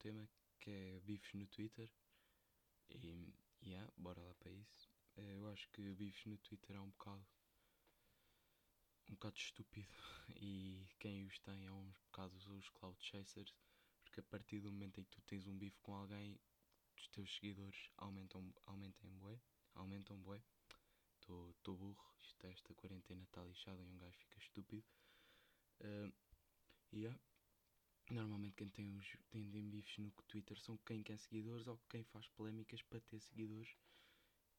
tema que é bifes no Twitter. E yeah, bora lá para isso. Eh, eu acho que bifes no Twitter é um bocado um bocado estúpido e quem os tem é um bocado os cloud chasers porque a partir do momento em que tu tens um bife com alguém os teus seguidores aumentam, aumentam bué, aumentam bué. Estou burro, isto, esta quarentena está lixada e um gajo fica estúpido. Uh, yeah. Normalmente quem tem os tem bifes no Twitter são quem quer seguidores ou quem faz polémicas para ter seguidores.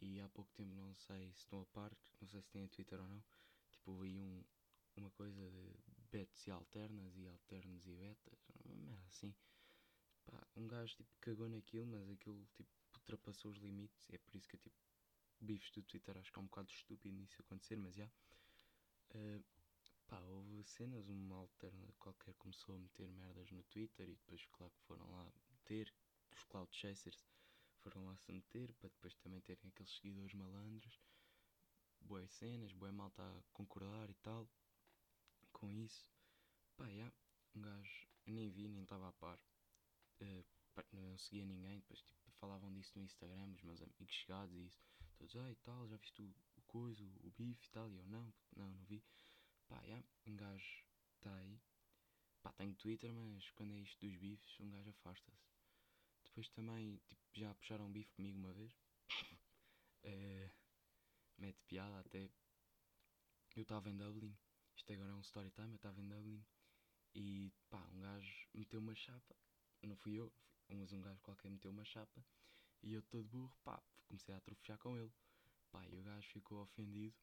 E há pouco tempo não sei se estão a par, não sei se têm Twitter ou não. Tipo, vi um, uma coisa de betas e alternas e alternos e betas, uma assim pá, um gajo tipo cagou naquilo, mas aquilo tipo ultrapassou os limites. É por isso que eu tipo bifes do Twitter acho que é um bocado estúpido nisso acontecer, mas já. Yeah. Uh, pá, houve cenas, uma alterna qualquer começou a meter merdas no Twitter e depois claro que foram lá meter, os Cloud Chasers foram lá se meter para depois também terem aqueles seguidores malandros. Boas cenas, boa malta a concordar e tal com isso. Pá, yeah, um gajo, nem vi, nem estava a par uh, não seguia ninguém, depois tipo, falavam disso no Instagram, os meus amigos chegados e isso, todos, ai ah, tal, já viste o, o coisa, o, o bife e tal, e eu não, não, não vi. Pá, yeah, um gajo está aí. Pá, tenho Twitter, mas quando é isto dos bifes, um gajo afasta-se. Depois também, tipo, já puxaram bife comigo uma vez. uh, mete piada até. Eu estava em Dublin, isto agora é um story time, eu estava em Dublin e pá, um gajo meteu uma chapa não fui eu, mas um gajo qualquer meteu uma chapa e eu todo burro, pá, comecei a atrofiar com ele. Pá, e o gajo ficou ofendido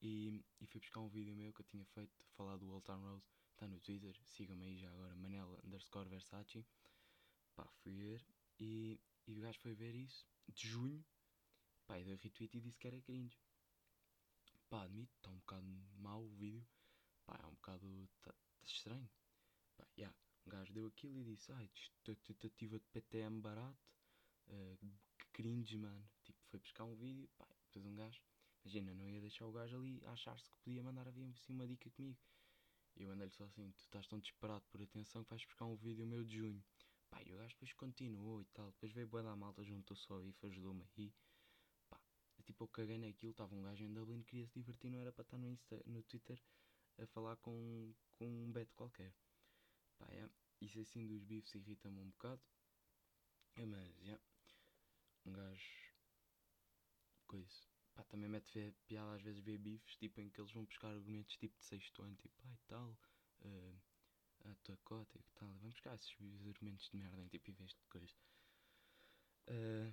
e, e fui buscar um vídeo meu que eu tinha feito, falar do Old Town Road, está no Twitter, sigam-me aí já agora, Manela underscore Versace. Pá, fui ver e, e o gajo foi ver isso, de junho, pá, e deu retweet e disse que era cringe. Pá, admito, está um bocado mau o vídeo, pá, é um bocado, tá, tá estranho. Pá, yeah um gajo deu aquilo e disse, ai, tentativa de PTM barato, uh, cringe, mano. Tipo, foi buscar um vídeo, pá, depois um gajo, imagina, não ia deixar o gajo ali achar-se que podia mandar a vir assim uma dica comigo. Eu andei-lhe só assim, tu estás tão desesperado por atenção que vais buscar um vídeo meu de junho. Pá, e o gajo depois continuou e tal, depois veio boa da malta, juntou-se ao bife, ajudou-me aí. Pá, tipo, eu caguei naquilo, estava um gajo em Dublin, queria se divertir, não era para estar no, Insta, no Twitter a falar com, com um beto qualquer. Pá, é, isso assim dos bifes irrita-me um bocado. É, mas, já. Yeah, um gajo. Coisa. Pá, também mete ver, piada às vezes ver bifes, tipo, em que eles vão buscar argumentos tipo de sexto ano, tipo, ai tal, uh, a tua cota e tal. Vamos buscar esses argumentos de merda, em, tipo, em vez de coisa. Uh,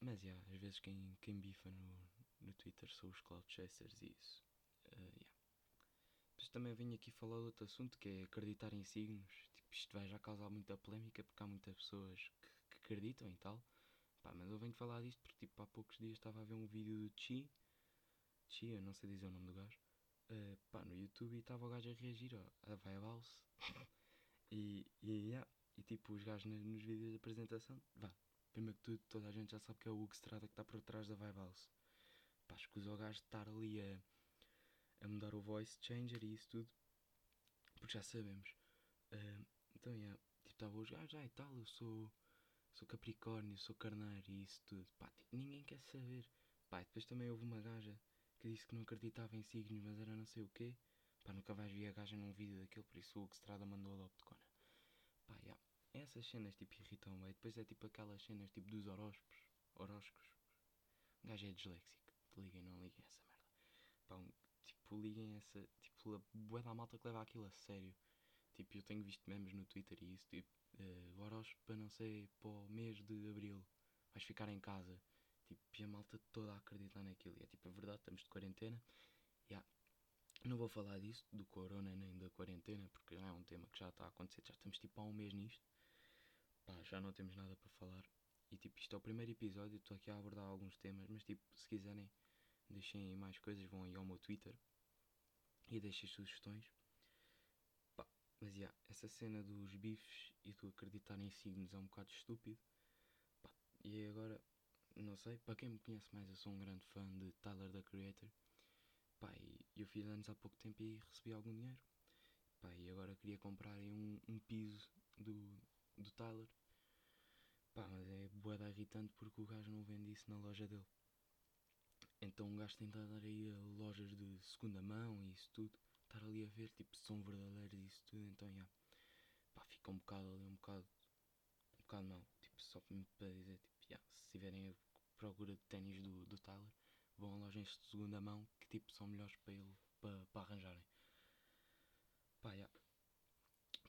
mas, já, yeah, às vezes quem, quem bifa no, no Twitter são os Cloud Chasers e isso. Uh, yeah. Também venho aqui falar de outro assunto que é acreditar em signos. Tipo, isto vai já causar muita polémica porque há muitas pessoas que, que acreditam e tal. Pá, mas eu venho falar disto porque tipo, há poucos dias estava a ver um vídeo do Chi. Chi, eu não sei dizer o nome do gajo. Uh, pá, no YouTube e estava o gajo a reagir ó, a Vibe e, e, yeah, e tipo, os gajos nos vídeos de apresentação, vá, primeiro que tudo, toda a gente já sabe que é o Hugo Strada que está por trás da Vibe House. Pá, escusa o gajo de estar ali a a mudar o voice changer e isso tudo, porque já sabemos. Uh, então, yeah, tipo, estava os gajos, ah, e tal, eu sou, sou Capricórnio, sou Carneiro e isso tudo. Pá, tipo, ninguém quer saber. Pá, depois também houve uma gaja que disse que não acreditava em signos, mas era não sei o quê. Pá, nunca vais ver a gaja num vídeo daquele, por isso o Hugo Strada mandou a Opticona. Pá, yeah. Essas cenas tipo irritam bem. Depois é tipo aquelas cenas tipo dos horóscopos. Horóscopos. O gajo é disléxico. Liguem, não liguem essa merda. Pá, um, tipo, liguem essa. Tipo, a bué da malta que leva aquilo a sério. Tipo, eu tenho visto memes no Twitter e isso, tipo, uh, horóscopo não sei, para o mês de abril, vais ficar em casa. Tipo, e a malta toda a acreditar naquilo. E é tipo, a verdade, estamos de quarentena. Yeah. Não vou falar disso, do corona nem da quarentena, porque já é um tema que já está a acontecer, já estamos tipo há um mês nisto. Pá, já não temos nada para falar. E tipo, isto é o primeiro episódio, estou aqui a abordar alguns temas, mas tipo, se quiserem Deixem aí mais coisas, vão aí ao meu Twitter e deixem sugestões. Mas yeah, essa cena dos bifes e do acreditar em signos é um bocado estúpido. Pá, e agora, não sei, para quem me conhece mais, eu sou um grande fã de Tyler the Creator. Pá, e eu fiz anos há pouco tempo e recebi algum dinheiro. Pá, e agora queria comprar um, um piso do, do Tyler. Pá, mas é boeda irritante porque o gajo não vende isso na loja dele. Então um gajo tem de andar aí lojas de segunda mão e isso tudo. Estar ali a ver, tipo, se são verdadeiros e isso tudo. Então, já. Pá, fica um bocado ali, um bocado. Um bocado mal. Tipo, só para dizer, tipo, já. Se tiverem a procura de ténis do, do Tyler, vão a lojas de segunda mão que, tipo, são melhores para ele, para, para arranjarem. Pá, já.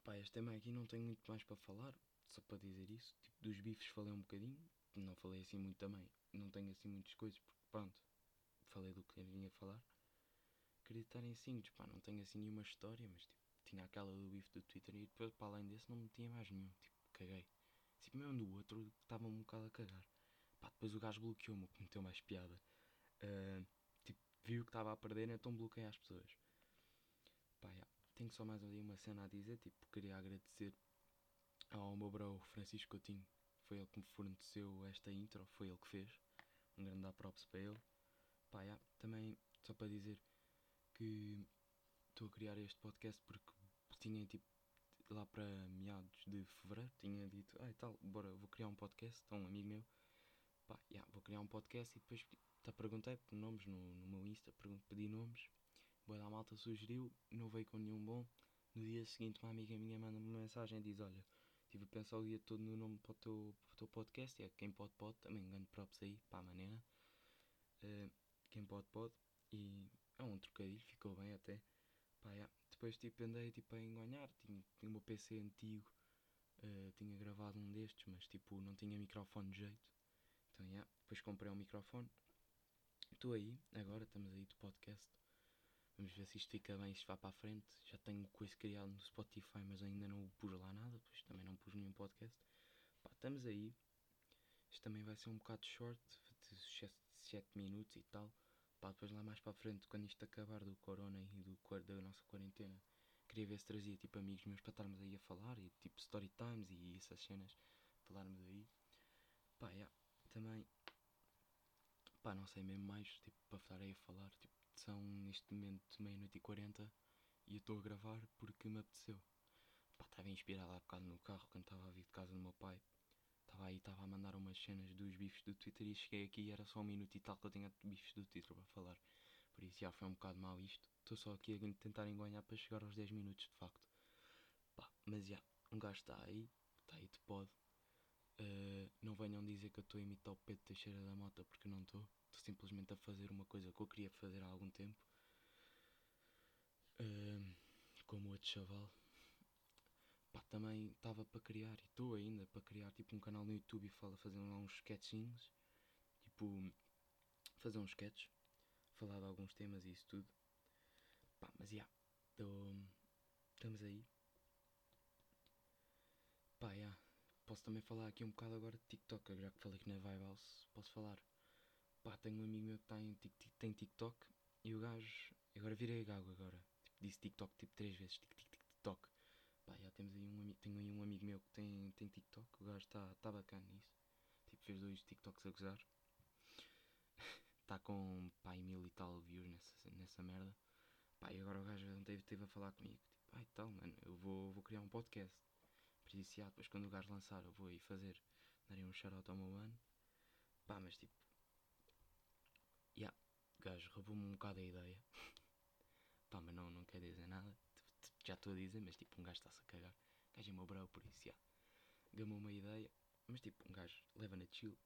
Pá, este tema aqui não tenho muito mais para falar. Só para dizer isso. Tipo, dos bifes falei um bocadinho. Não falei assim muito também. Não tenho assim muitas coisas porque, pronto falei do que vinha falar. Estar em simples, pá, não tenho assim nenhuma história, mas tipo, tinha aquela do bife do Twitter e depois para além desse não tinha mais nenhum, tipo, caguei. Tipo, mesmo do outro estava um bocado a cagar. Pá, depois o gajo bloqueou-me, que mais piada. Uh, tipo, viu que estava a perder, então bloqueei as pessoas. Pá, yeah. tenho só mais ali uma cena a dizer, tipo, queria agradecer ao meu bro Francisco Coutinho. Foi ele que me forneceu esta intro, foi ele que fez. Um grande props para ele. Pá, yeah, também, só para dizer que estou a criar este podcast porque tinha tipo lá para meados de fevereiro tinha dito, ah tal, bora, vou criar um podcast, a um amigo meu, pá, yeah, vou criar um podcast e depois tá, perguntei por nomes no, no meu Insta, pedi nomes, boa da malta sugeriu, não veio com nenhum bom. No dia seguinte uma amiga minha manda-me uma mensagem e diz, olha, estive a pensar o dia todo no nome para o teu, para o teu podcast, e é quem pode pode, também ganho props aí, para a maneira. Uh, quem pode pode. E é um trocadilho, ficou bem até. Pá, yeah. Depois tipo andei tipo, a enganhar, tinha, tinha o meu PC antigo, uh, tinha gravado um destes, mas tipo não tinha microfone de jeito. Então yeah. depois comprei um microfone. Estou aí, agora estamos aí de podcast. Vamos ver se isto fica bem, isto vai para a frente. Já tenho coisa criado no Spotify, mas ainda não pus lá nada, pois também não pus nenhum podcast. Pá, estamos aí. Isto também vai ser um bocado short, de 7 minutos e tal. Pá, depois lá mais para a frente, quando isto acabar do corona e do, da nossa quarentena, queria ver se trazia tipo amigos meus para estarmos aí a falar e tipo story times e essas cenas, falarmos aí. Pá, yeah, também, pá, não sei mesmo mais, tipo, para estar aí a falar, tipo, são neste momento meia-noite e quarenta e eu estou a gravar porque me apeteceu. Pá, estava inspirado há bocado no carro quando estava a vir de casa do meu pai Estava aí, estava a mandar umas cenas dos bifes do Twitter e cheguei aqui e era só um minuto e tal que eu tinha bifes do Twitter para falar. Por isso já foi um bocado mal isto. Estou só aqui a tentar enganhar para chegar aos 10 minutos de facto. Pá, mas já, um gajo está aí, está aí de pod. Uh, não venham dizer que eu estou a imitar o Pedro Teixeira da Mota porque não estou. Estou simplesmente a fazer uma coisa que eu queria fazer há algum tempo. Uh, como outro chaval pá, também estava para criar, e estou ainda para criar tipo um canal no YouTube e fala, fazer uns sketchinhos, tipo, fazer uns sketches, falar de alguns temas e isso tudo. Pá, mas já, yeah, estamos aí. Pá. Yeah. Posso também falar aqui um bocado agora de TikTok, já que falei que na Vibe House, posso falar. Pá, tenho um amigo meu que tem, tem TikTok e o gajo, agora virei gago agora, tipo, disse TikTok tipo três vezes, TikTok. Pá, já temos aí um tenho aí um amigo meu que tem, tem TikTok, o gajo está tá bacana nisso. Tipo, fez dois TikToks a gozar. Está com pá, mil e tal views nessa, nessa merda. Pá, e agora o gajo teve, teve a falar comigo. Tipo, ai tal, mano, eu vou, vou criar um podcast. Por depois quando o gajo lançar, eu vou aí fazer, darei um shout ao meu mano. Pá, mas tipo, já, yeah, o gajo roubou-me um bocado a ideia. pá, mas não, não quer dizer nada já estou a dizer, mas tipo, um gajo está-se a cagar. O gajo é meu bravo, por isso, já. Gamou uma ideia, mas tipo, um gajo leva na chill.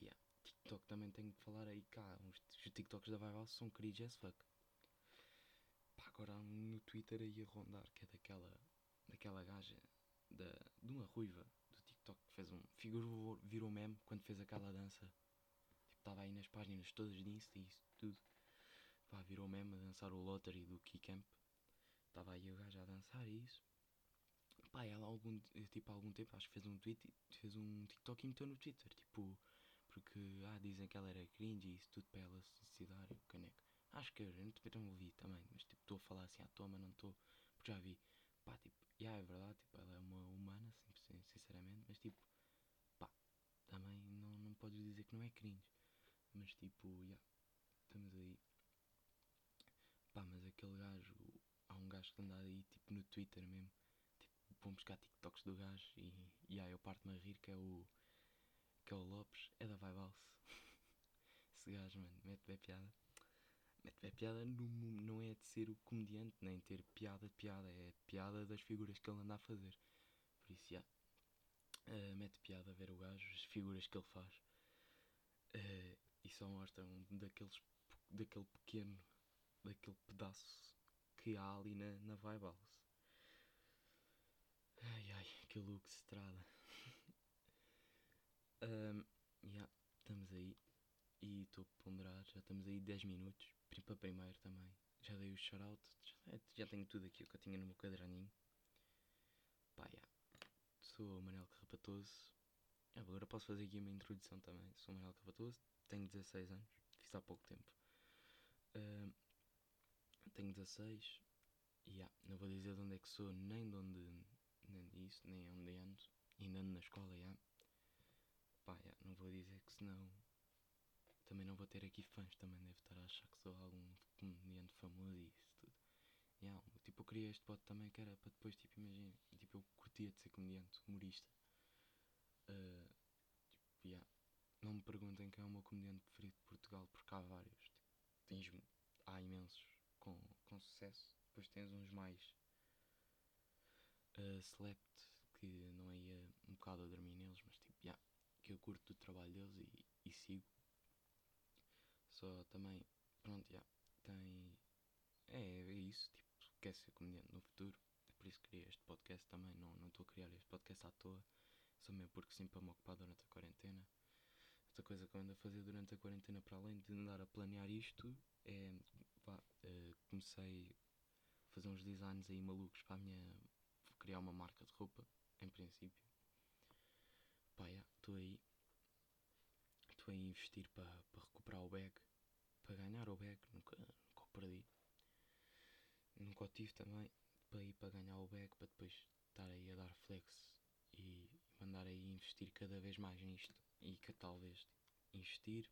Yeah. TikTok também tenho que falar aí cá. Uns, os TikToks da Viral são cringe as fuck. Pá, agora no Twitter aí a rondar, que é daquela, daquela gaja, da, de uma ruiva do TikTok que fez um. Figurou, virou meme quando fez aquela dança. Tipo, estava aí nas páginas todas de Insta e isso tudo. Pá, virou meme a dançar o Lottery do Keycamp. Estava aí o gajo a dançar e isso. Pá, ela algum, tipo, há algum tempo acho que fez um tweet, fez um TikTok e meteu no Twitter, tipo, porque ah, dizem que ela era cringe e isso tudo para ela suicidar o caneco. Acho que eu não ouvi também, mas tipo, estou a falar assim à toa, mas não estou, porque já vi. Pá, tipo, já yeah, é verdade, tipo, ela é uma humana, sinceramente, mas tipo, pá, também não, não podes dizer que não é cringe. Mas tipo, já, yeah, estamos aí. aquele gajo, há um gajo que anda aí tipo no Twitter mesmo, tipo, buscar TikToks do gajo e, e aí eu parto-me a rir que é o que é o Lopes, é da Vibalse. Esse gajo, mano, mete bem piada. Mete bem piada no, não é de ser o comediante, nem ter piada de piada, é piada das figuras que ele anda a fazer. Por isso, já. Yeah. Uh, mete piada a ver o gajo, as figuras que ele faz. Uh, e só mostra um daqueles, daquele pequeno, daquele pedaço que há ali na, na Vibalse. Ai ai, que look se estrada. um, yeah, estamos aí. E estou a ponderar, já estamos aí 10 minutos. Para primeiro também. Já dei o shout-out. Já, já, tenho tudo aqui o que eu tinha no meu caderninho. Pá, yeah. Sou o Manel Carrapatoso. Agora posso fazer aqui uma introdução também. Sou o Manel Carrapatoso, tenho 16 anos. Fiz há pouco tempo. Tenho 16. E yeah, não vou dizer de onde é que sou, nem de onde. Nem disso, nem onde ando. Ainda ando na escola. Yeah. Pá, yeah, não vou dizer que senão também não vou ter aqui fãs, também deve estar a achar que sou algum comediante famoso e isso tudo. Yeah, tipo, eu queria este pod também que era para depois, tipo, imagina, tipo, eu curtia de ser comediante, humorista. Uh, tipo, yeah. Não me perguntem quem é o meu comediante preferido de Portugal, porque há vários. Tipo, tens, há imensos com, com sucesso. Depois tens uns mais uh, select, que não ia um bocado a dormir neles, mas tipo, yeah, que eu curto do trabalho deles e, e sigo. Só também, pronto, já, tem. É, é isso, tipo, quer ser comediante no futuro. É por isso que criei este podcast também. Não estou a criar este podcast à toa. Só mesmo porque sim para me ocupar durante a quarentena. Outra coisa que eu ando a fazer durante a quarentena, para além de andar a planear isto, é. Pá, uh, comecei a fazer uns designs aí malucos para a minha. Vou criar uma marca de roupa, em princípio. Pá, estou aí. Estou a investir para, para recuperar o bag para ganhar o bag, nunca, nunca o perdi. Nunca o tive também para ir para ganhar o bag, para depois estar aí a dar flex e mandar aí investir cada vez mais nisto e que talvez investir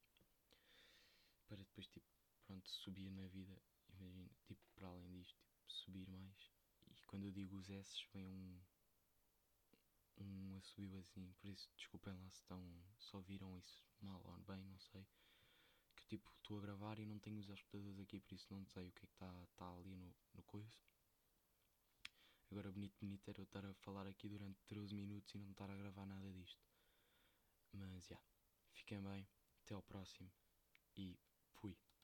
para depois tipo pronto subir na vida imagina tipo para além disto tipo, subir mais e quando eu digo os S vem um um assobio assim por isso desculpem lá se estão só viram isso mal ou bem não sei tipo, estou a gravar e não tenho os escutadores aqui, por isso não sei o que é que está tá ali no, no coiso. Agora, bonito, bonito era eu estar a falar aqui durante 13 minutos e não estar a gravar nada disto. Mas, já, yeah, fiquem bem, até ao próximo e